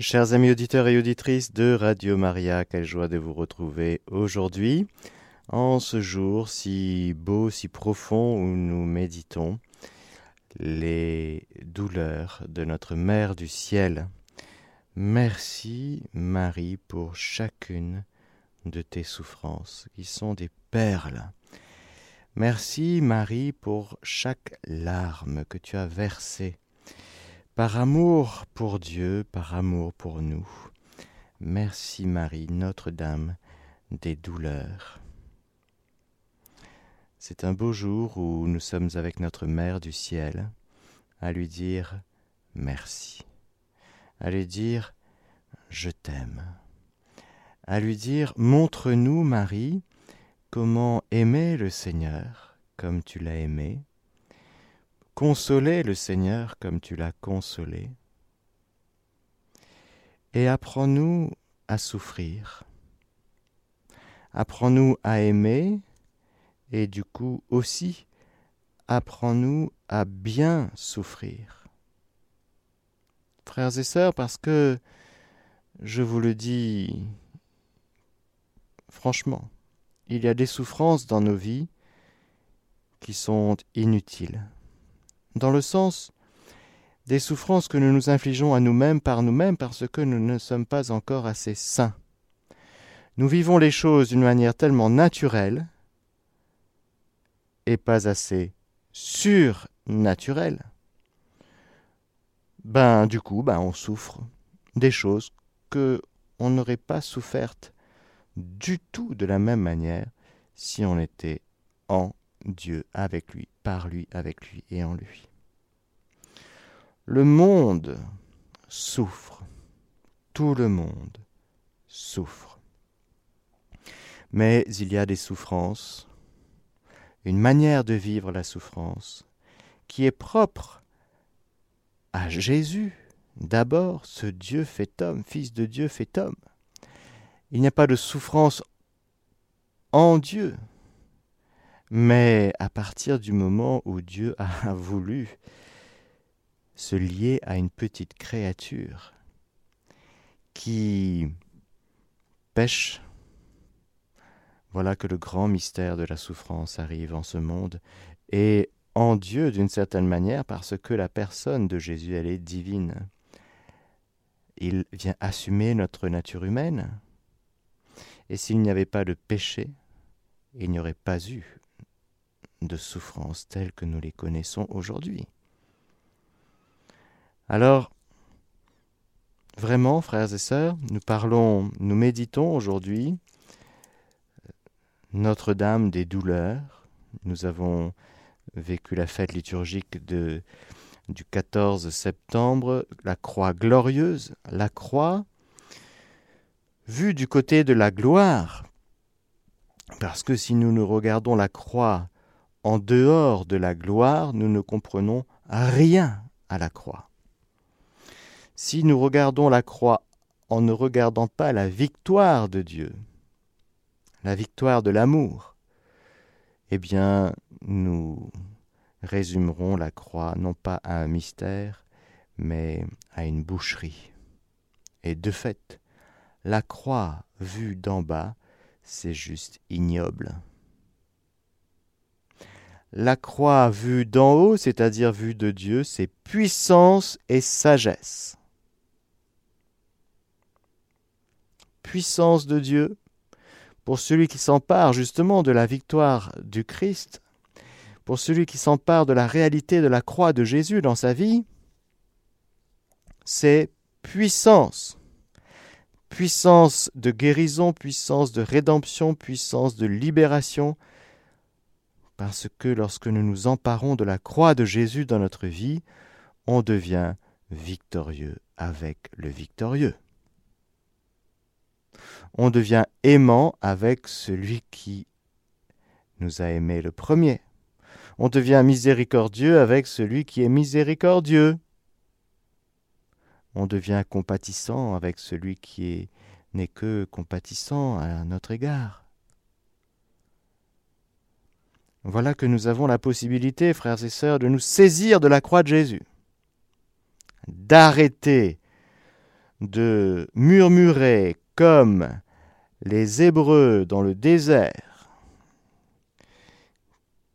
Chers amis auditeurs et auditrices de Radio Maria, quelle joie de vous retrouver aujourd'hui, en ce jour si beau, si profond où nous méditons les douleurs de notre Mère du ciel. Merci Marie pour chacune de tes souffrances, qui sont des perles. Merci Marie pour chaque larme que tu as versée par amour pour Dieu, par amour pour nous. Merci Marie, Notre-Dame des douleurs. C'est un beau jour où nous sommes avec notre Mère du ciel à lui dire merci, à lui dire je t'aime, à lui dire montre-nous Marie comment aimer le Seigneur comme tu l'as aimé, consoler le Seigneur comme tu l'as consolé, et apprends-nous à souffrir. Apprends-nous à aimer, et du coup aussi, apprends-nous à bien souffrir. Frères et sœurs, parce que je vous le dis franchement, il y a des souffrances dans nos vies qui sont inutiles dans le sens des souffrances que nous nous infligeons à nous-mêmes par nous-mêmes parce que nous ne sommes pas encore assez saints. Nous vivons les choses d'une manière tellement naturelle et pas assez surnaturelle. Ben du coup, ben on souffre des choses que on n'aurait pas souffertes du tout de la même manière si on était en Dieu avec lui, par lui, avec lui et en lui. Le monde souffre, tout le monde souffre. Mais il y a des souffrances, une manière de vivre la souffrance qui est propre à Jésus. D'abord, ce Dieu fait homme, Fils de Dieu fait homme. Il n'y a pas de souffrance en Dieu, mais à partir du moment où Dieu a voulu se lier à une petite créature qui pêche, voilà que le grand mystère de la souffrance arrive en ce monde et en Dieu d'une certaine manière parce que la personne de Jésus, elle est divine. Il vient assumer notre nature humaine. Et s'il n'y avait pas de péché, il n'y aurait pas eu de souffrances telles que nous les connaissons aujourd'hui. Alors, vraiment, frères et sœurs, nous parlons, nous méditons aujourd'hui Notre-Dame des douleurs. Nous avons vécu la fête liturgique du 14 septembre, la croix glorieuse, la croix vue du côté de la gloire. Parce que si nous nous regardons la croix en dehors de la gloire, nous ne comprenons rien à la croix. Si nous regardons la croix en ne regardant pas la victoire de Dieu, la victoire de l'amour, eh bien, nous résumerons la croix non pas à un mystère, mais à une boucherie. Et de fait, la croix vue d'en bas, c'est juste ignoble. La croix vue d'en haut, c'est-à-dire vue de Dieu, c'est puissance et sagesse. Puissance de Dieu pour celui qui s'empare justement de la victoire du Christ, pour celui qui s'empare de la réalité de la croix de Jésus dans sa vie, c'est puissance. Puissance de guérison, puissance de rédemption, puissance de libération, parce que lorsque nous nous emparons de la croix de Jésus dans notre vie, on devient victorieux avec le victorieux. On devient aimant avec celui qui nous a aimés le premier. On devient miséricordieux avec celui qui est miséricordieux. On devient compatissant avec celui qui n'est que compatissant à notre égard. Voilà que nous avons la possibilité, frères et sœurs, de nous saisir de la croix de Jésus, d'arrêter de murmurer comme les Hébreux dans le désert,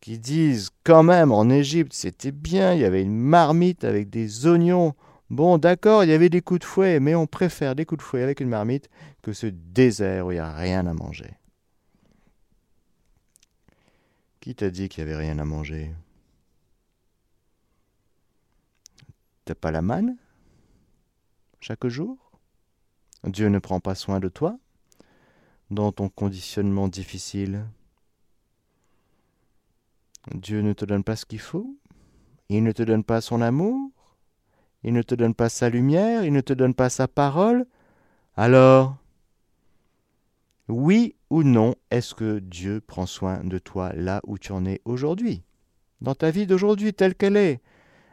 qui disent quand même en Égypte c'était bien, il y avait une marmite avec des oignons. Bon, d'accord, il y avait des coups de fouet, mais on préfère des coups de fouet avec une marmite que ce désert où il n'y a rien à manger. Qui t'a dit qu'il n'y avait rien à manger? T'as pas la manne? Chaque jour? Dieu ne prend pas soin de toi? Dans ton conditionnement difficile? Dieu ne te donne pas ce qu'il faut? Il ne te donne pas son amour? Il ne te donne pas sa lumière? Il ne te donne pas sa parole? Alors, oui ou non, est-ce que Dieu prend soin de toi là où tu en es aujourd'hui? Dans ta vie d'aujourd'hui telle qu'elle est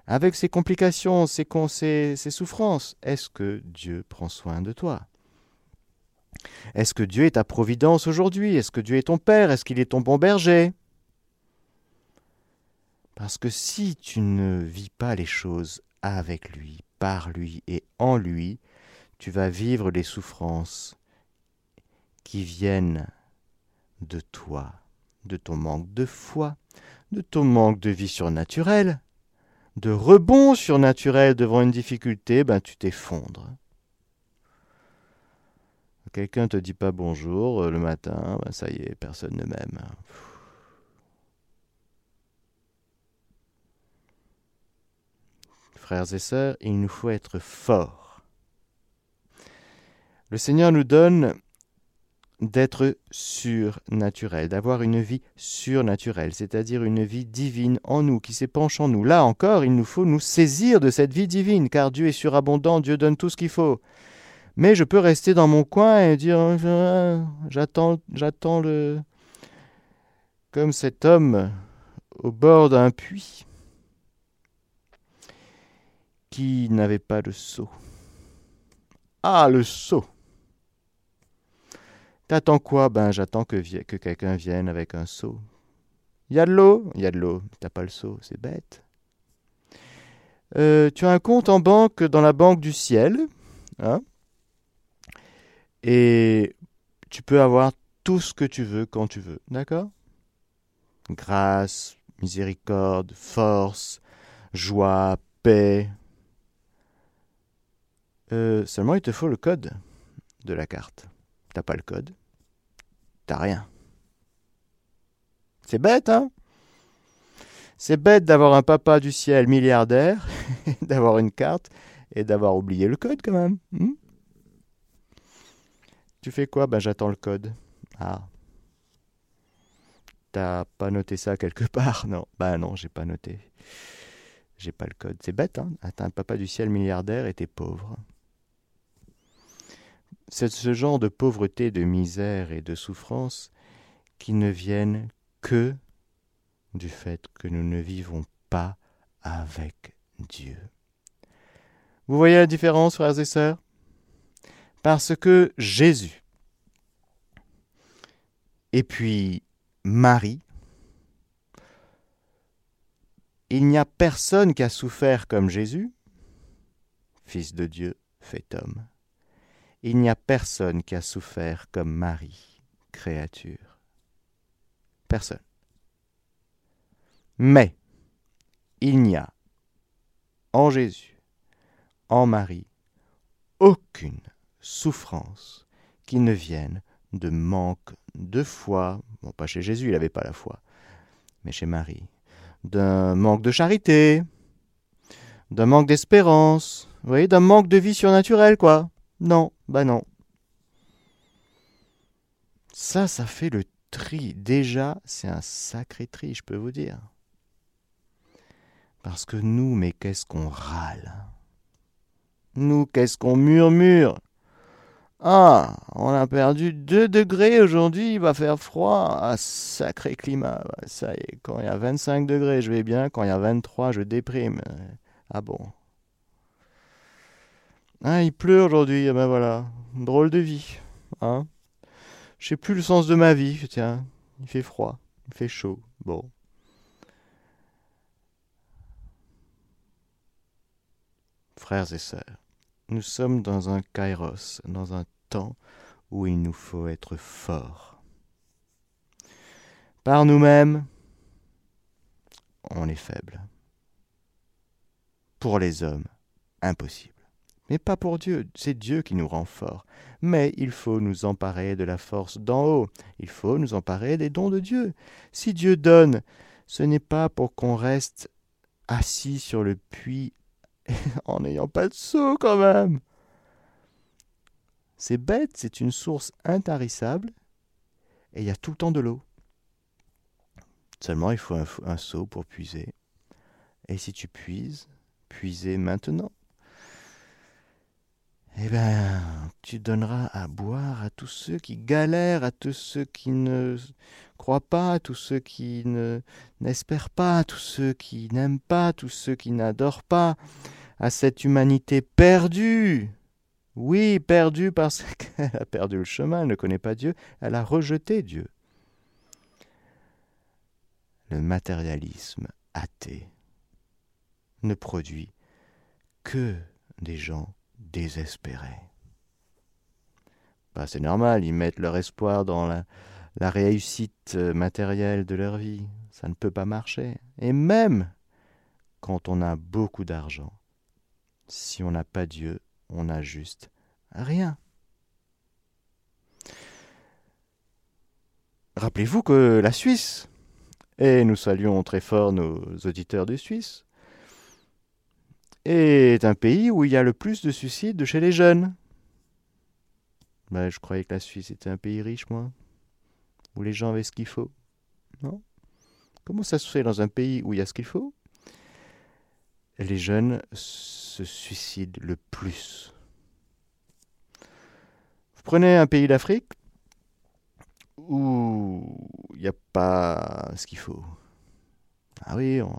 avec ses complications, ses, ses, souffrances, est-ce que Dieu prend soin de toi? Est-ce que Dieu est ta providence aujourd'hui? Est-ce que Dieu est ton Père? Est-ce qu'il est ton bon berger? Parce que si tu ne vis pas les choses avec lui, par lui et en lui, tu vas vivre les souffrances qui viennent de toi, de ton manque de foi, de ton manque de vie surnaturelle de rebond surnaturel devant une difficulté, ben tu t'effondres. Quelqu'un te dit pas bonjour euh, le matin, ben ça y est, personne ne m'aime. Frères et sœurs, il nous faut être forts. Le Seigneur nous donne d'être surnaturel, d'avoir une vie surnaturelle, c'est-à-dire une vie divine en nous, qui s'épanche en nous. Là encore, il nous faut nous saisir de cette vie divine, car Dieu est surabondant, Dieu donne tout ce qu'il faut. Mais je peux rester dans mon coin et dire euh, j'attends, j'attends le. comme cet homme au bord d'un puits qui n'avait pas de seau. Ah, le seau T'attends quoi? Ben j'attends que, que quelqu'un vienne avec un seau. Il y a de l'eau? Il y a de l'eau. T'as pas le seau, c'est bête. Euh, tu as un compte en banque dans la banque du ciel. Hein? Et tu peux avoir tout ce que tu veux quand tu veux. D'accord? Grâce, miséricorde, force, joie, paix. Euh, seulement il te faut le code de la carte. T'as pas le code, t'as rien. C'est bête, hein? C'est bête d'avoir un papa du ciel milliardaire, d'avoir une carte et d'avoir oublié le code quand même. Hmm? Tu fais quoi? Ben j'attends le code. Ah. T'as pas noté ça quelque part? Non. Ben non, j'ai pas noté. J'ai pas le code. C'est bête, hein? T'as un papa du ciel milliardaire et t'es pauvre. C'est ce genre de pauvreté, de misère et de souffrance qui ne viennent que du fait que nous ne vivons pas avec Dieu. Vous voyez la différence, frères et sœurs? Parce que Jésus et puis Marie, il n'y a personne qui a souffert comme Jésus, Fils de Dieu fait homme il n'y a personne qui a souffert comme Marie, créature. Personne. Mais il n'y a en Jésus, en Marie, aucune souffrance qui ne vienne de manque de foi, bon pas chez Jésus, il n'avait pas la foi, mais chez Marie, d'un manque de charité, d'un manque d'espérance, vous voyez, d'un manque de vie surnaturelle, quoi. Non, bah non. Ça, ça fait le tri. Déjà, c'est un sacré tri, je peux vous dire. Parce que nous, mais qu'est-ce qu'on râle Nous, qu'est-ce qu'on murmure Ah, on a perdu 2 degrés aujourd'hui, il va faire froid. Ah, sacré climat. Ça y est, quand il y a 25 degrés, je vais bien. Quand il y a 23, je déprime. Ah bon ah, il pleut aujourd'hui, ah ben voilà, drôle de vie. Hein Je sais plus le sens de ma vie, tiens, il fait froid, il fait chaud, bon. Frères et sœurs, Nous sommes dans un kairos, dans un temps où il nous faut être forts. Par nous-mêmes, on est faible. Pour les hommes, impossible. Mais pas pour Dieu, c'est Dieu qui nous rend forts. Mais il faut nous emparer de la force d'en haut, il faut nous emparer des dons de Dieu. Si Dieu donne, ce n'est pas pour qu'on reste assis sur le puits en n'ayant pas de seau quand même. C'est bête, c'est une source intarissable et il y a tout le temps de l'eau. Seulement il faut un, seau pour puiser. Et si tu puises, puiser maintenant. Eh bien, tu donneras à boire à tous ceux qui galèrent, à tous ceux qui ne croient pas, à tous ceux qui ne n'espèrent pas, à tous ceux qui n'aiment pas, à tous ceux qui n'adorent pas, à cette humanité perdue. Oui, perdue parce qu'elle a perdu le chemin, elle ne connaît pas Dieu, elle a rejeté Dieu. Le matérialisme athée ne produit que des gens désespérés. Bah, c'est normal, ils mettent leur espoir dans la, réussite matérielle de leur vie. Ça ne peut pas marcher. Et même quand on a beaucoup d'argent, si on n'a pas Dieu, on a juste rien. Rappelez-vous que la Suisse, et nous saluons très fort nos auditeurs de Suisse, est un pays où il y a le plus de suicides chez les jeunes. Ben, je croyais que la Suisse était un pays riche, moi, où les gens avaient ce qu'il faut. Non Comment ça se fait dans un pays où il y a ce qu'il faut? Les jeunes se suicident le plus. Vous prenez un pays d'Afrique où il n'y a pas ce qu'il faut. Ah oui, on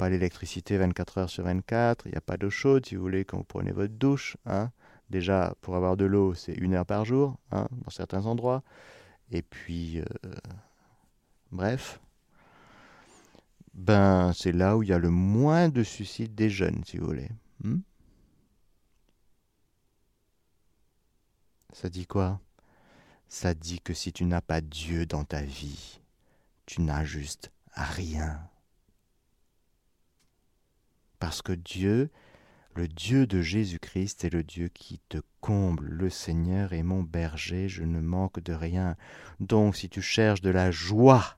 pas l'électricité 24 heures sur 24, il n'y a pas d'eau chaude si vous voulez quand vous prenez votre douche. Hein. Déjà, pour avoir de l'eau, c'est une heure par jour, hein, dans certains endroits. Et puis, euh, bref, ben c'est là où il y a le moins de suicides des jeunes, si vous voulez. Hmm? Ça dit quoi? Ça dit que si tu n'as pas Dieu dans ta vie, tu n'as juste rien. Parce que Dieu, le Dieu de Jésus-Christ est le Dieu qui te comble. Le Seigneur est mon berger, je ne manque de rien. Donc si tu cherches de la joie,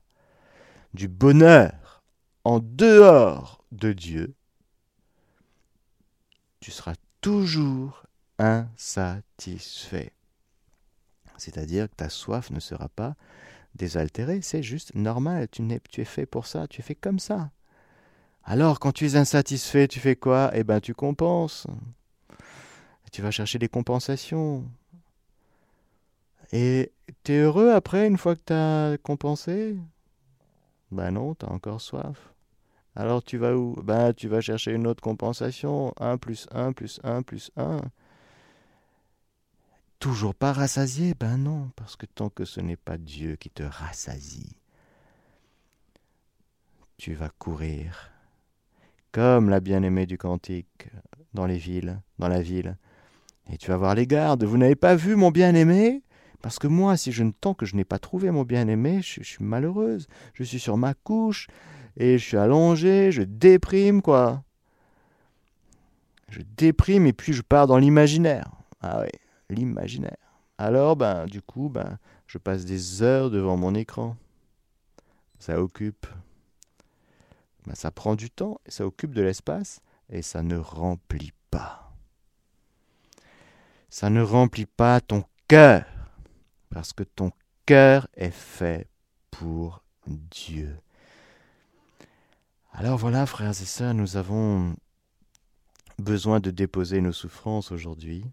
du bonheur en dehors de Dieu, tu seras toujours insatisfait. C'est-à-dire que ta soif ne sera pas désaltérée, c'est juste normal, tu, tu es fait pour ça, tu es fait comme ça. Alors, quand tu es insatisfait, tu fais quoi? Eh bien, tu compenses. Tu vas chercher des compensations. Et tu es heureux après, une fois que tu as compensé? Ben non, tu as encore soif. Alors tu vas où? Ben tu vas chercher une autre compensation. 1 plus 1 plus 1 plus 1. Toujours pas rassasié? Ben non, parce que tant que ce n'est pas Dieu qui te rassasie, tu vas courir comme la bien-aimée du cantique dans les villes, dans la ville. Et tu vas voir les gardes, vous n'avez pas vu mon bien-aimé? Parce que moi, si je ne tant que je n'ai pas trouvé mon bien-aimé, je, suis malheureuse. Je suis sur ma couche, et je suis allongée, je déprime, quoi. Je déprime, et puis je pars dans l'imaginaire. Ah oui, l'imaginaire. Alors, ben, du coup, ben, je passe des heures devant mon écran. Ça occupe ben, ça prend du temps, ça occupe de l'espace et ça ne remplit pas. Ça ne remplit pas ton cœur parce que ton cœur est fait pour Dieu. Alors voilà, frères et sœurs, nous avons besoin de déposer nos souffrances aujourd'hui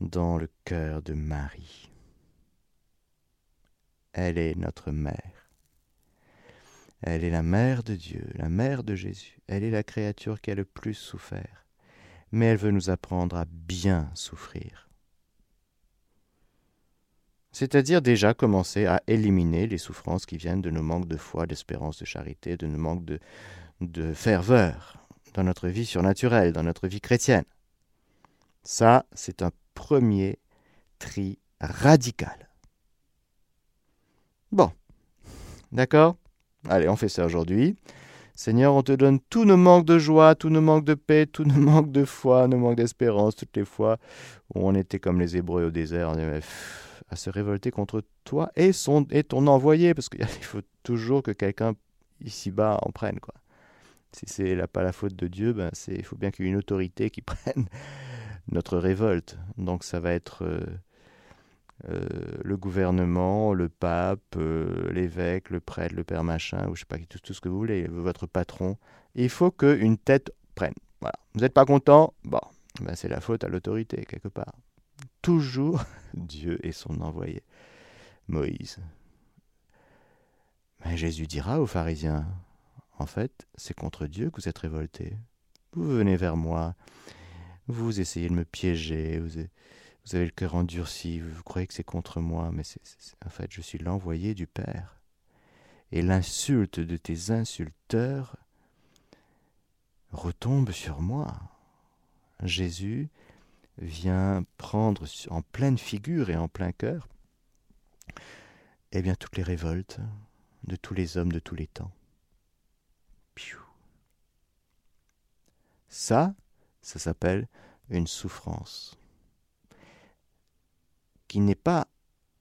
dans le cœur de Marie. Elle est notre mère. Elle est la mère de Dieu, la mère de Jésus. Elle est la créature qui a le plus souffert. Mais elle veut nous apprendre à bien souffrir. C'est-à-dire déjà commencer à éliminer les souffrances qui viennent de nos manques de foi, d'espérance, de charité, de nos manques de, ferveur dans notre vie surnaturelle, dans notre vie chrétienne. Ça, c'est un premier tri radical. Bon, d'accord? Allez, on fait ça aujourd'hui. Seigneur, on te donne tous nos manques de joie, tous nos manques de paix, tous nos manques de foi, nos manques d'espérance, toutes les fois où on était comme les Hébreux au désert, on à se révolter contre toi et, son, et ton envoyé, parce qu'il faut toujours que quelqu'un ici-bas en prenne. Quoi. Si c'est là pas la faute de Dieu, ben il faut bien qu'il y ait une autorité qui prenne notre révolte. Donc ça va être euh, euh, le gouvernement, le pape, euh, l'évêque, le prêtre, le père machin, ou je sais pas, tout, tout ce que vous voulez, votre patron. Il faut qu'une tête prenne. Vous n'êtes pas content? Bon, ben c'est la faute à l'autorité, quelque part. Toujours Dieu et son envoyé. Moïse. Mais Jésus dira aux pharisiens, en fait, c'est contre Dieu que vous êtes révoltés. Vous venez vers moi, vous essayez de me piéger, vous, avez le cœur endurci, vous croyez que c'est contre moi, mais c'est, en fait, je suis l'envoyé du Père. Et l'insulte de tes insulteurs retombe sur moi. Jésus vient prendre en pleine figure et en plein cœur eh bien toutes les révoltes de tous les hommes de tous les temps. Ça, ça s'appelle une souffrance qui n'est pas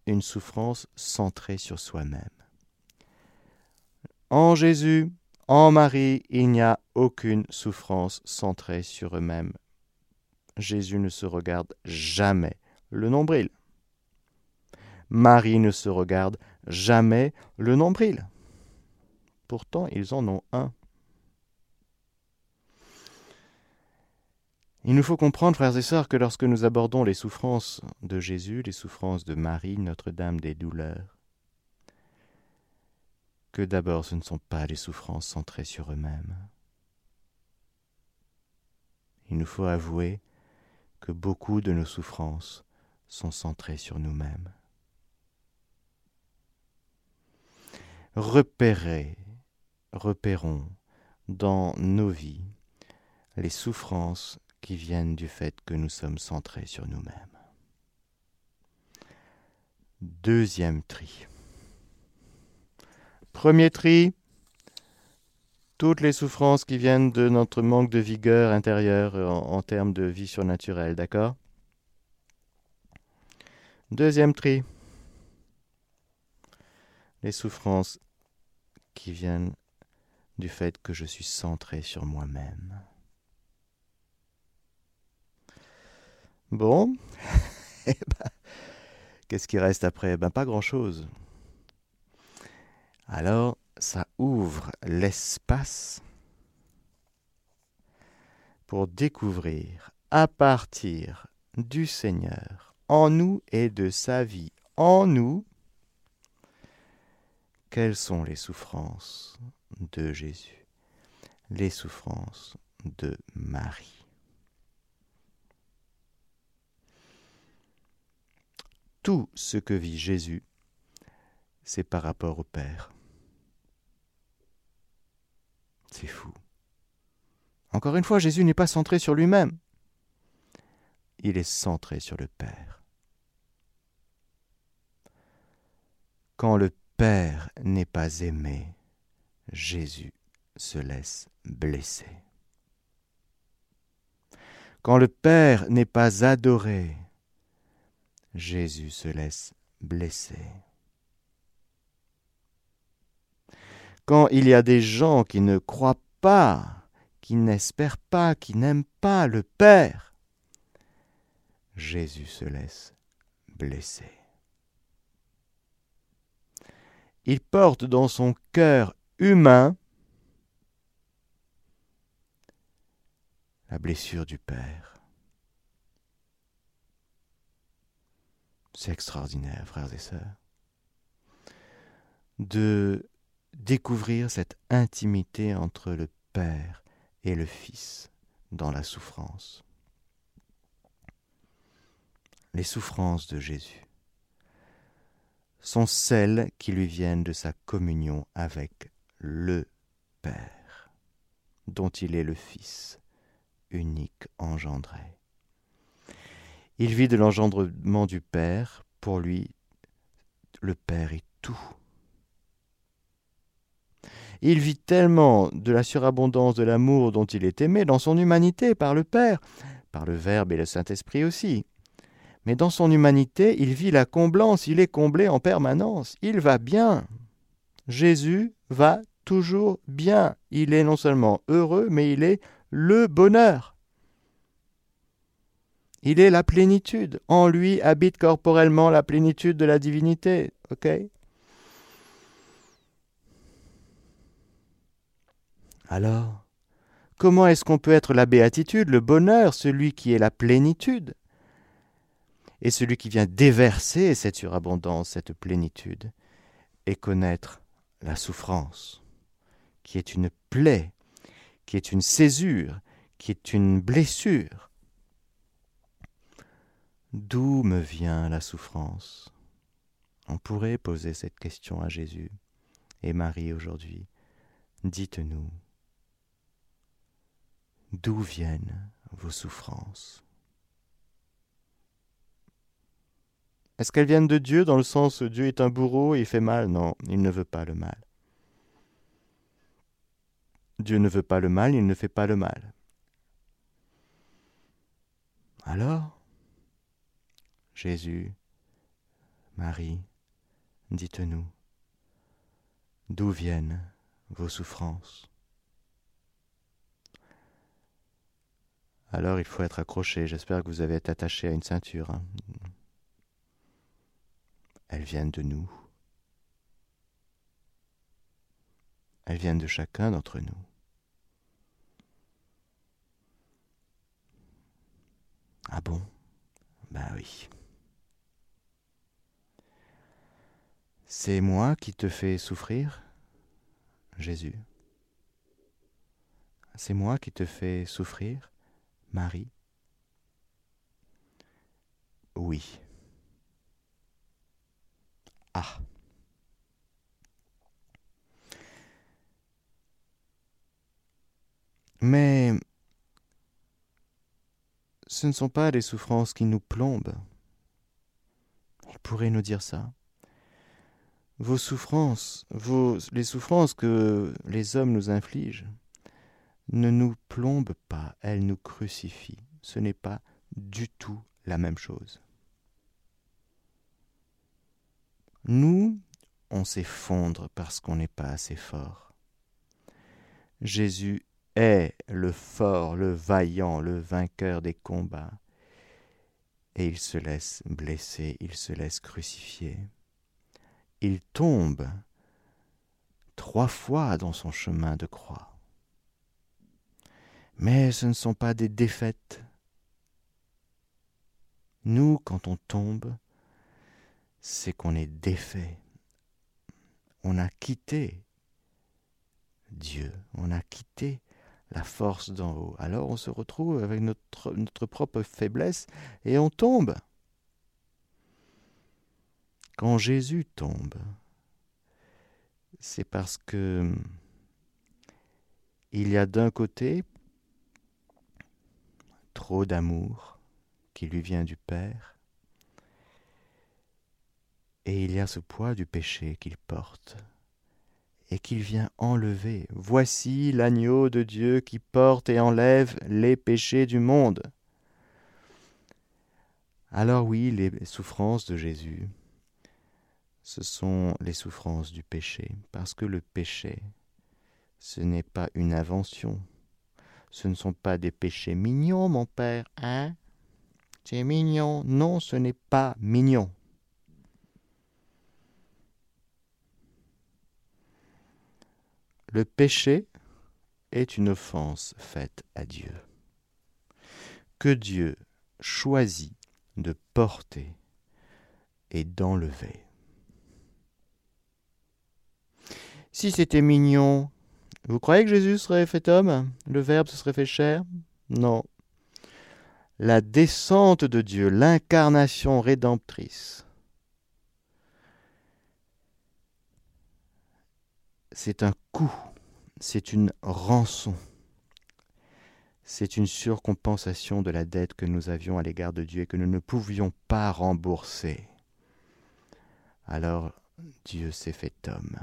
une souffrance centrée sur soi-même. En Jésus, en Marie, il n'y a aucune souffrance centrée sur eux-mêmes. Jésus ne se regarde jamais le nombril. Marie ne se regarde jamais le nombril. Pourtant, ils en ont un. Il nous faut comprendre, frères et sœurs, que lorsque nous abordons les souffrances de Jésus, les souffrances de Marie, Notre-Dame des douleurs, que d'abord ce ne sont pas les souffrances centrées sur eux-mêmes. Il nous faut avouer que beaucoup de nos souffrances sont centrées sur nous-mêmes. Repérez, repérons dans nos vies les souffrances qui viennent du fait que nous sommes centrés sur nous-mêmes. Deuxième tri. Premier tri, toutes les souffrances qui viennent de notre manque de vigueur intérieure en, termes de vie surnaturelle, d'accord? Deuxième tri, les souffrances qui viennent du fait que je suis centré sur moi-même. Bon, eh ben, qu'est-ce qui reste après? Ben pas grand-chose. Alors, ça ouvre l'espace pour découvrir à partir du Seigneur, en nous et de sa vie en nous, quelles sont les souffrances de Jésus, les souffrances de Marie. Tout ce que vit Jésus, c'est par rapport au Père. C'est fou. Encore une fois, Jésus n'est pas centré sur lui-même. Il est centré sur le Père. Quand le Père n'est pas aimé, Jésus se laisse blesser. Quand le Père n'est pas adoré, Jésus se laisse blesser. Quand il y a des gens qui ne croient pas, qui n'espèrent pas, qui n'aiment pas le Père, Jésus se laisse blesser. Il porte dans son cœur humain la blessure du Père. C'est extraordinaire, frères et sœurs, de découvrir cette intimité entre le Père et le Fils dans la souffrance. Les souffrances de Jésus sont celles qui lui viennent de sa communion avec le Père, dont il est le Fils unique engendré. Il vit de l'engendrement du Père. Pour lui, le Père est tout. Il vit tellement de la surabondance de l'amour dont il est aimé dans son humanité par le Père, par le Verbe et le Saint-Esprit aussi. Mais dans son humanité, il vit la comblance, il est comblé en permanence, il va bien. Jésus va toujours bien. Il est non seulement heureux, mais il est le bonheur. Il est la plénitude. En lui habite corporellement la plénitude de la divinité. OK? Alors, comment est-ce qu'on peut être la béatitude, le bonheur, celui qui est la plénitude? Et celui qui vient déverser cette surabondance, cette plénitude, et connaître la souffrance, qui est une plaie, qui est une césure, qui est une blessure. D'où me vient la souffrance? On pourrait poser cette question à Jésus et Marie aujourd'hui. Dites-nous, d'où viennent vos souffrances? Est-ce qu'elles viennent de Dieu dans le sens Dieu est un bourreau et il fait mal? Non, il ne veut pas le mal. Dieu ne veut pas le mal, il ne fait pas le mal. Alors, Jésus, Marie, dites-nous, d'où viennent vos souffrances? Alors il faut être accroché. J'espère que vous avez été attaché à une ceinture. Elles viennent de nous. Elles viennent de chacun d'entre nous. Ah bon? Ben oui. C'est moi qui te fais souffrir, Jésus. C'est moi qui te fais souffrir, Marie Oui. Ah. Mais ce ne sont pas des souffrances qui nous plombent. Il pourrait nous dire ça. Vos souffrances, les souffrances que les hommes nous infligent, ne nous plombent pas, elles nous crucifient. Ce n'est pas du tout la même chose. Nous, on s'effondre parce qu'on n'est pas assez fort. Jésus est le fort, le vaillant, le vainqueur des combats. Et il se laisse blesser, il se laisse crucifier. Il tombe trois fois dans son chemin de croix. Mais ce ne sont pas des défaites. Nous, quand on tombe, c'est qu'on est défait. On a quitté Dieu, on a quitté la force d'en haut. Alors on se retrouve avec notre, notre propre faiblesse et on tombe. Quand Jésus tombe, c'est parce que il y a d'un côté trop d'amour qui lui vient du Père, et il y a ce poids du péché qu'il porte et qu'il vient enlever. Voici l'agneau de Dieu qui porte et enlève les péchés du monde. Alors oui, les souffrances de Jésus, ce sont les souffrances du péché, parce que le péché, ce n'est pas une invention, ce ne sont pas des péchés mignons, mon père, hein? C'est mignon. Non, ce n'est pas mignon. Le péché est une offense faite à Dieu, que Dieu choisit de porter et d'enlever. Si c'était mignon, vous croyez que Jésus serait fait homme? Le Verbe se serait fait chair? Non. La descente de Dieu, l'incarnation rédemptrice, c'est un coût, c'est une rançon, c'est une surcompensation de la dette que nous avions à l'égard de Dieu et que nous ne pouvions pas rembourser. Alors Dieu s'est fait homme.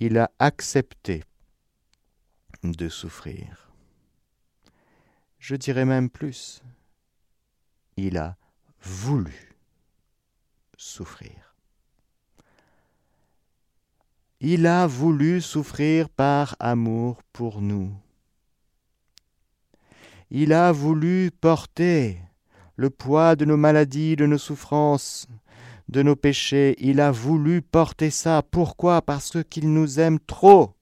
Il a accepté de souffrir. Je dirais même plus, il a voulu souffrir. Il a voulu souffrir par amour pour nous. Il a voulu porter le poids de nos maladies, de nos souffrances, de nos péchés. Il a voulu porter ça. Pourquoi? Parce qu'il nous aime trop.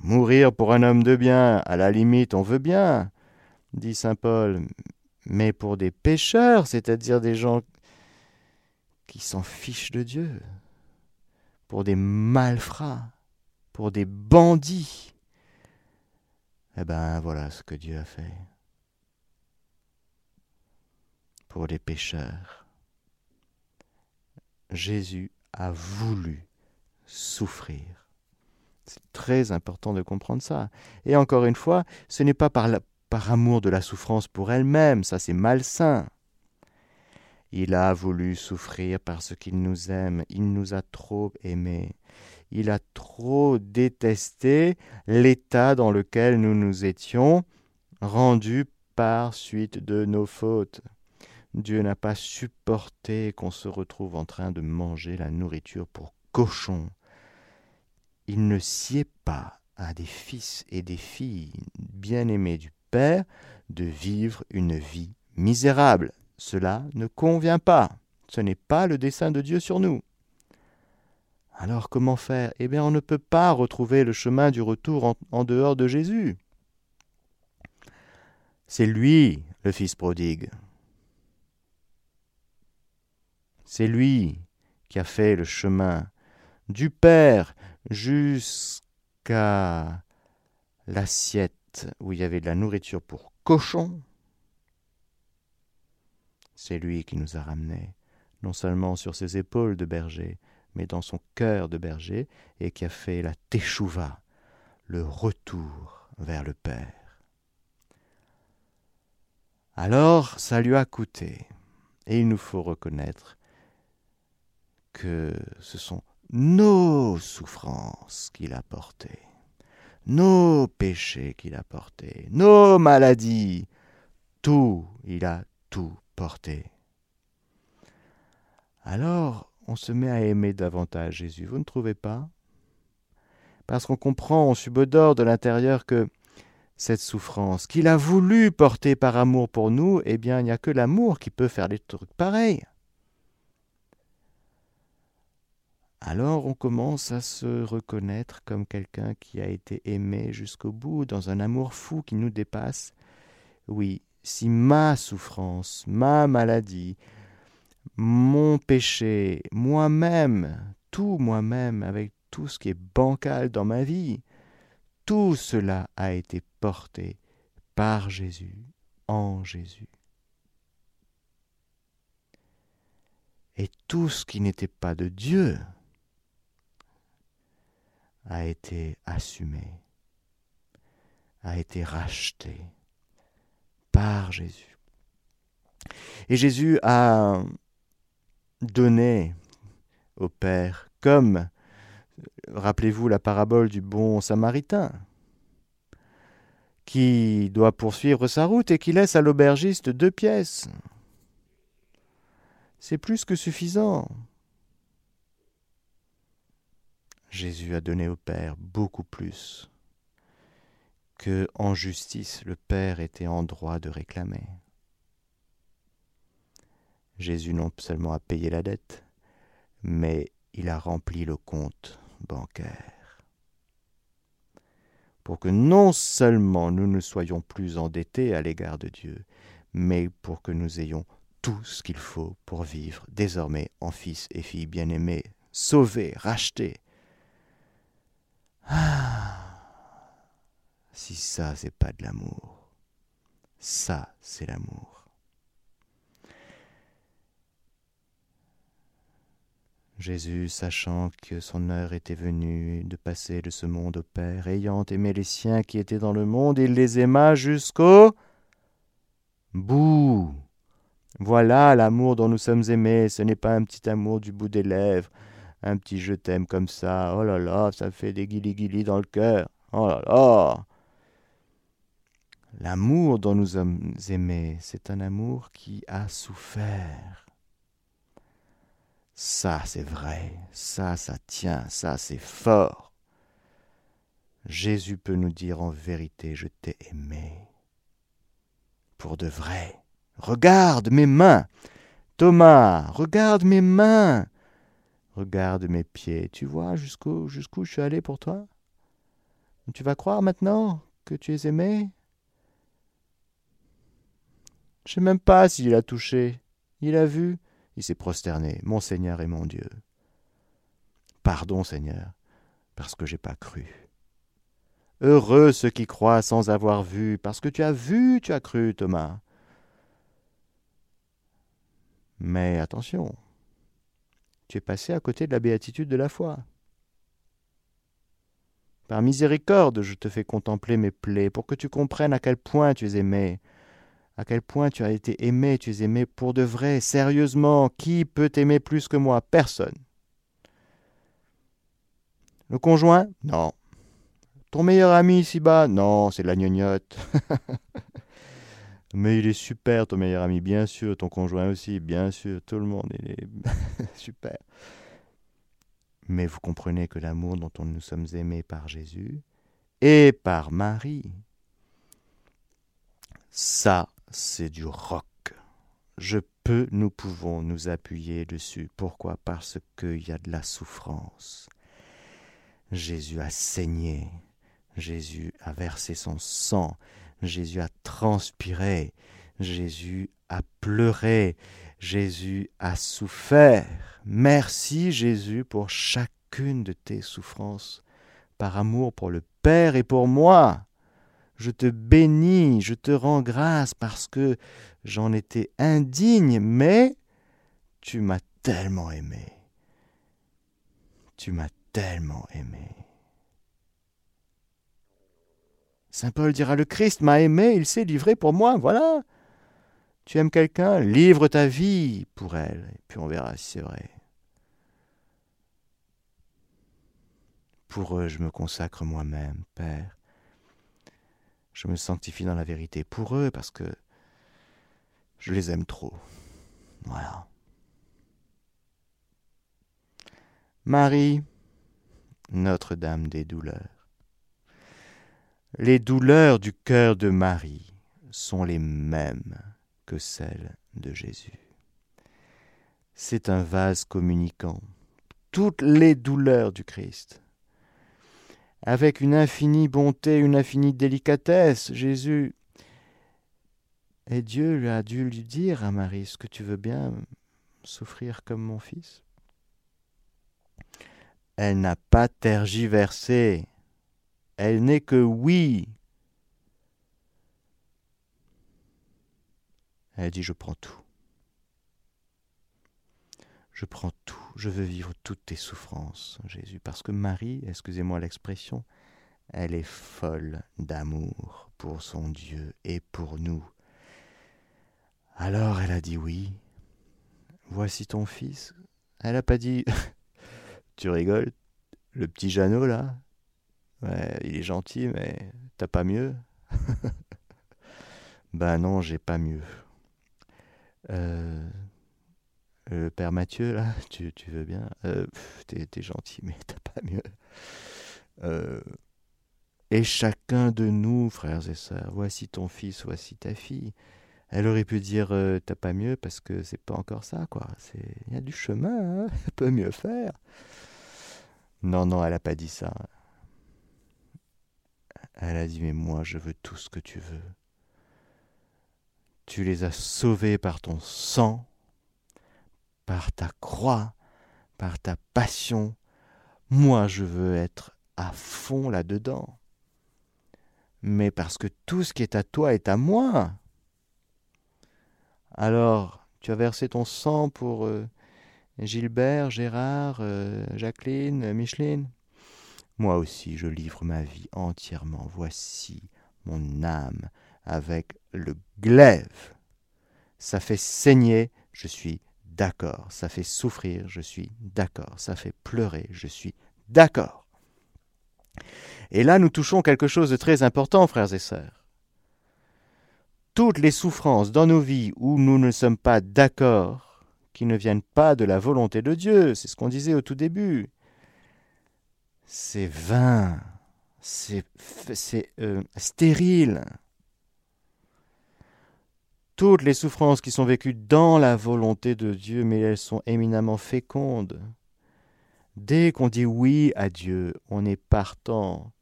Mourir pour un homme de bien, à la limite, on veut bien, dit saint Paul, mais pour des pécheurs, c'est-à-dire des gens qui s'en fichent de Dieu, pour des malfrats, pour des bandits. Eh ben voilà ce que Dieu a fait pour les pécheurs. Jésus a voulu souffrir. C'est très important de comprendre ça. Et encore une fois, ce n'est pas par, amour de la souffrance pour elle-même, ça c'est malsain. Il a voulu souffrir parce qu'il nous aime, il nous a trop aimés. Il a trop détesté l'état dans lequel nous nous étions rendus par suite de nos fautes. Dieu n'a pas supporté qu'on se retrouve en train de manger la nourriture pour cochons. Il ne sied pas à des fils et des filles bien-aimés du Père de vivre une vie misérable. Cela ne convient pas. Ce n'est pas le dessein de Dieu sur nous. Alors comment faire? Eh bien, on ne peut pas retrouver le chemin du retour en, en dehors de Jésus. C'est lui, le Fils prodigue. C'est lui qui a fait le chemin du Père jusqu'à l'assiette où il y avait de la nourriture pour cochons c'est lui qui nous a ramenés, non seulement sur ses épaules de berger, mais dans son cœur de berger, et qui a fait la teshuva, le retour vers le Père. Alors, ça lui a coûté, et il nous faut reconnaître que ce sont nos souffrances qu'il a portées, nos péchés qu'il a portés, nos maladies, tout, il a tout porté. Alors, on se met à aimer davantage Jésus, vous ne trouvez pas? Parce qu'on comprend, on subodore de l'intérieur que cette souffrance qu'il a voulu porter par amour pour nous, eh bien, il n'y a que l'amour qui peut faire des trucs pareils. Alors on commence à se reconnaître comme quelqu'un qui a été aimé jusqu'au bout, dans un amour fou qui nous dépasse. Oui, si ma souffrance, ma maladie, mon péché, moi-même, tout moi-même, avec tout ce qui est bancal dans ma vie, tout cela a été porté par Jésus, en Jésus. Et tout ce qui n'était pas de Dieu a été assumé, a été racheté par Jésus. Et Jésus a donné au Père, comme, rappelez-vous la parabole du bon samaritain, qui doit poursuivre sa route et qui laisse à l'aubergiste deux pièces. C'est plus que suffisant. Jésus a donné au Père beaucoup plus que en justice le Père était en droit de réclamer. Jésus non seulement a payé la dette, mais il a rempli le compte bancaire. Pour que non seulement nous ne soyons plus endettés à l'égard de Dieu, mais pour que nous ayons tout ce qu'il faut pour vivre désormais en fils et filles bien-aimés, sauvés, rachetés. Ah si ça, c'est pas de l'amour. Ça, c'est l'amour. Jésus, sachant que son heure était venue de passer de ce monde au Père, ayant aimé les siens qui étaient dans le monde, il les aima jusqu'au bout. Voilà l'amour dont nous sommes aimés, ce n'est pas un petit amour du bout des lèvres, un petit je t'aime comme ça, oh là là, ça fait des guilis-guilis dans le cœur, oh là là. L'amour dont nous sommes aimés, c'est un amour qui a souffert ça, c'est vrai, ça, ça tient, ça, c'est fort. Jésus peut nous dire en vérité, je t'ai aimé. Pour de vrai. Regarde mes mains. Thomas, regarde mes mains. Regarde mes pieds. Tu vois jusqu'où jusqu'où je suis allé pour toi? Tu vas croire maintenant que tu es aimé? Je sais même pas s'il a touché. Il a vu. Il s'est prosterné. Mon Seigneur et mon Dieu. Pardon, Seigneur, parce que j'ai pas cru. Heureux ceux qui croient sans avoir vu, parce que tu as vu, tu as cru, Thomas. Mais attention, tu es passé à côté de la béatitude de la foi. Par miséricorde, je te fais contempler mes plaies, pour que tu comprennes à quel point tu es aimé, à quel point tu as été aimé, tu es aimé pour de vrai, sérieusement. Qui peut t'aimer plus que moi? Personne. Le conjoint? Non. Ton meilleur ami ici-bas? Non, c'est la gnognotte. Mais il est super, ton meilleur ami, bien sûr. Ton conjoint aussi, bien sûr. Tout le monde, il est super. Mais vous comprenez que l'amour dont nous sommes aimés par Jésus et par Marie, ça, c'est du roc. Je peux, nous pouvons nous appuyer dessus. Pourquoi? Parce qu'il y a de la souffrance. Jésus a saigné, Jésus a versé son sang, Jésus a transpiré, Jésus a pleuré, Jésus a souffert. Merci Jésus pour chacune de tes souffrances, par amour pour le Père et pour moi. Je te bénis, je te rends grâce parce que j'en étais indigne, mais tu m'as tellement aimé. Tu m'as tellement aimé. Saint Paul dira, le Christ m'a aimé, il s'est livré pour moi, voilà. Tu aimes quelqu'un, livre ta vie pour elle, et puis on verra si c'est vrai. Pour eux, je me consacre moi-même, Père je me sanctifie dans la vérité pour eux parce que je les aime trop. Voilà. Marie, Notre-Dame des douleurs. Les douleurs du cœur de Marie sont les mêmes que celles de Jésus. C'est un vase communicant. Toutes les douleurs du Christ avec une infinie bonté, une infinie délicatesse. Jésus et Dieu lui a dû lui dire à Marie, est-ce que tu veux bien souffrir comme mon fils? Elle n'a pas tergiversé. Elle n'est que oui. Elle dit, je prends tout. Je prends tout, je veux vivre toutes tes souffrances, Jésus, parce que Marie, excusez-moi l'expression, elle est folle d'amour pour son Dieu et pour nous. Alors elle a dit oui. Voici ton fils. Elle n'a pas dit Tu rigoles, le petit Jeannot là Il est gentil, mais t'as pas mieux? Ben non, j'ai pas mieux. Euh, le père Mathieu, là, tu, veux bien? Euh, T'es gentil, mais t'as pas mieux. Euh, et chacun de nous, frères et sœurs, voici ton fils, voici ta fille. Elle aurait pu dire t'as pas mieux parce que c'est pas encore ça, quoi. Il y a du chemin, hein peut mieux faire. Non, non, elle a pas dit ça. Elle a dit mais moi je veux tout ce que tu veux. Tu les as sauvés par ton sang par ta croix, par ta passion. Moi, je veux être à fond là-dedans. Mais parce que tout ce qui est à toi est à moi. Alors, tu as versé ton sang pour euh, Gilbert, Gérard, euh, Jacqueline, Micheline? Moi aussi, je livre ma vie entièrement. Voici mon âme avec le glaive. Ça fait saigner, je suis d'accord. Ça fait souffrir, je suis d'accord. Ça fait pleurer, je suis d'accord. Et là, nous touchons quelque chose de très important, frères et sœurs. Toutes les souffrances dans nos vies où nous ne sommes pas d'accord, qui ne viennent pas de la volonté de Dieu, c'est ce qu'on disait au tout début, c'est vain, c'est euh, stérile. Toutes les souffrances qui sont vécues dans la volonté de Dieu, mais elles sont éminemment fécondes. Dès qu'on dit oui à Dieu, on est partant.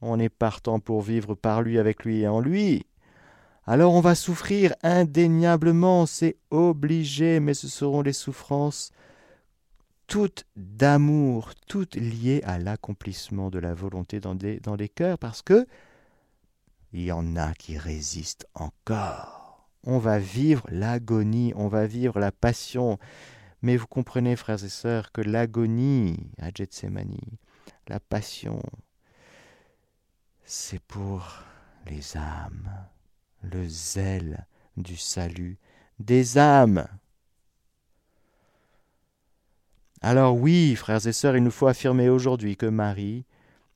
On est partant pour vivre par lui, avec lui et en lui. Alors on va souffrir indéniablement, c'est obligé, mais ce seront les souffrances toutes d'amour, toutes liées à l'accomplissement de la volonté dans, les cœurs, parce que il y en a qui résistent encore. On va vivre l'agonie, on va vivre la passion, mais vous comprenez, frères et sœurs, que l'agonie à Gethsemane, la passion, c'est pour les âmes, le zèle du salut des âmes. Alors oui, frères et sœurs, il nous faut affirmer aujourd'hui que Marie,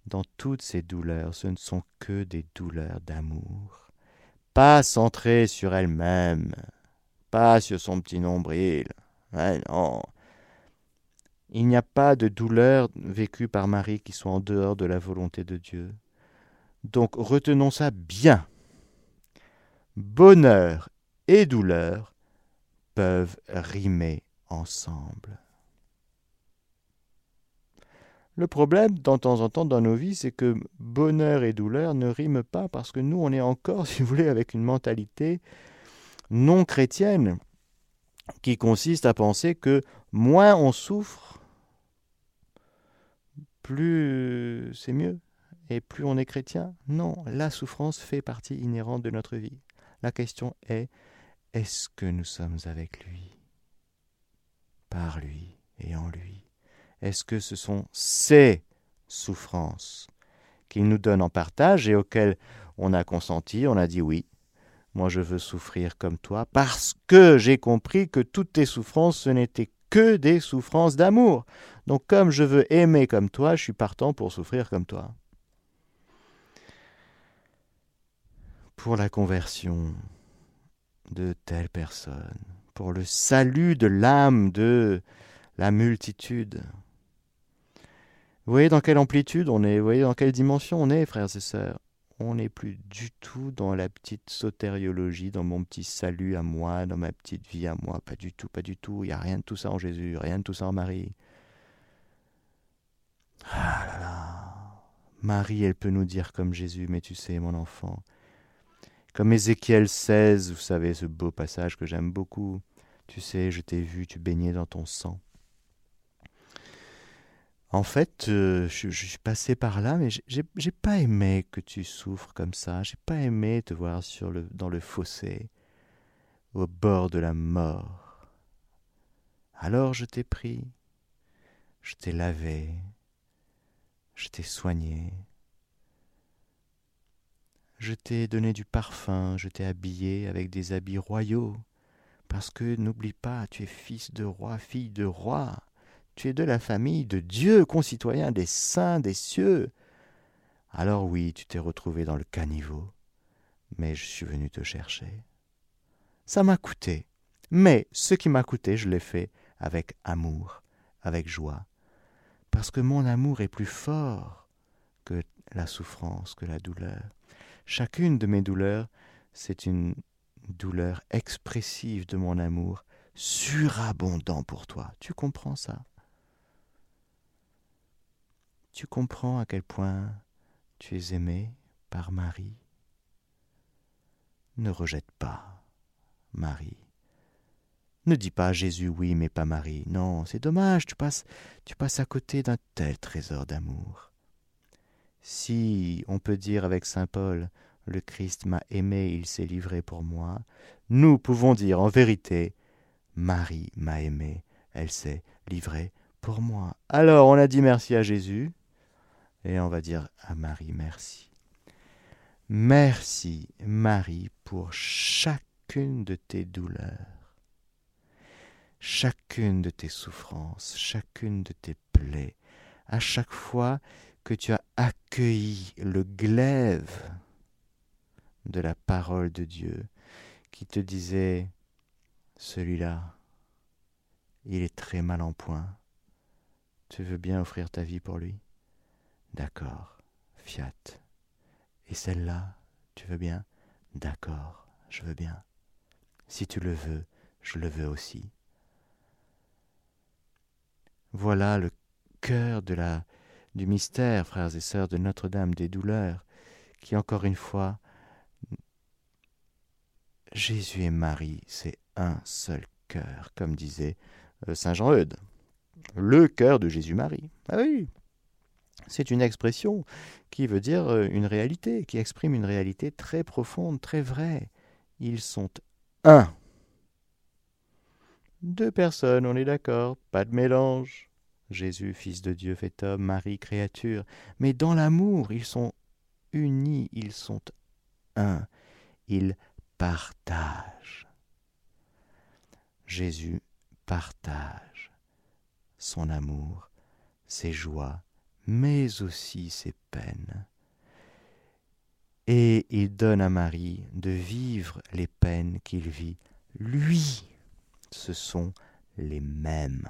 dans toutes ses douleurs, ce ne sont que des douleurs d'amour, pas centrées sur elle-même, pas sur son petit nombril, non. Il n'y a pas de douleur vécue par Marie qui soit en dehors de la volonté de Dieu. Donc retenons ça bien. Bonheur et douleur peuvent rimer ensemble. Le problème, de temps en temps, dans nos vies, c'est que bonheur et douleur ne riment pas parce que nous, on est encore, si vous voulez, avec une mentalité non chrétienne qui consiste à penser que moins on souffre, plus c'est mieux et plus on est chrétien. Non, la souffrance fait partie inhérente de notre vie. La question est, est-ce que nous sommes avec lui, par lui et en lui? Est-ce que ce sont ces souffrances qu'il nous donne en partage et auxquelles on a consenti, on a dit oui, moi, je veux souffrir comme toi parce que j'ai compris que toutes tes souffrances, ce n'étaient que des souffrances d'amour. Donc, comme je veux aimer comme toi, je suis partant pour souffrir comme toi. Pour la conversion de telle personne, pour le salut de l'âme de la multitude. Vous voyez dans quelle amplitude on est, vous voyez dans quelle dimension on est, frères et sœurs? On n'est plus du tout dans la petite sotériologie, dans mon petit salut à moi, dans ma petite vie à moi. Pas du tout, pas du tout. Il n'y a rien de tout ça en Jésus, rien de tout ça en Marie. Ah là là. Marie, elle peut nous dire comme Jésus, mais tu sais, mon enfant. Comme Ézéchiel 16, vous savez, ce beau passage que j'aime beaucoup. Tu sais, je t'ai vu, tu baignais dans ton sang. En fait, euh, je, suis passé par là, mais j'ai pas aimé que tu souffres comme ça. J'ai pas aimé te voir sur le, dans le fossé, au bord de la mort. Alors je t'ai pris, je t'ai lavé, je t'ai soigné, je t'ai donné du parfum, je t'ai habillé avec des habits royaux, parce que n'oublie pas, tu es fils de roi, fille de roi. Tu es de la famille de Dieu, concitoyen des saints des cieux. Alors oui, tu t'es retrouvé dans le caniveau, mais je suis venu te chercher. Ça m'a coûté, mais ce qui m'a coûté, je l'ai fait avec amour, avec joie, parce que mon amour est plus fort que la souffrance, que la douleur. Chacune de mes douleurs, c'est une douleur expressive de mon amour, surabondant pour toi. Tu comprends ça? Tu comprends à quel point tu es aimé par Marie? Ne rejette pas Marie. Ne dis pas Jésus oui, mais pas Marie. Non, c'est dommage, tu passes, tu passes à côté d'un tel trésor d'amour. Si on peut dire avec saint Paul, le Christ m'a aimé, il s'est livré pour moi, nous pouvons dire en vérité, Marie m'a aimé, elle s'est livré pour moi. Alors on a dit merci à Jésus et on va dire à Marie merci. Merci Marie pour chacune de tes douleurs, chacune de tes souffrances, chacune de tes plaies, à chaque fois que tu as accueilli le glaive de la parole de Dieu qui te disait celui-là, il est très mal en point. Tu veux bien offrir ta vie pour lui? D'accord, fiat. Et celle-là, tu veux bien? D'accord, je veux bien. Si tu le veux, je le veux aussi. Voilà le cœur de la, du mystère, frères et sœurs, de Notre-Dame des douleurs, qui encore une fois, Jésus et Marie, c'est un seul cœur, comme disait euh, Saint Jean-Eudes. Le cœur de Jésus-Marie. Ah oui, c'est une expression qui veut dire euh, une réalité, qui exprime une réalité très profonde, très vraie. Ils sont un. Deux personnes, on est d'accord, pas de mélange. Jésus, Fils de Dieu, fait homme, Marie, créature. Mais dans l'amour, ils sont unis, ils sont un. Ils partagent. Jésus partage son amour, ses joies, mais aussi ses peines. Et il donne à Marie de vivre les peines qu'il vit. Lui, ce sont les mêmes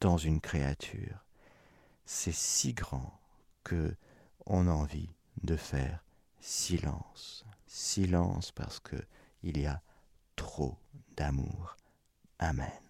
dans une créature. C'est si grand que on a envie de faire silence. Silence parce que il y a trop d'amour. Amen.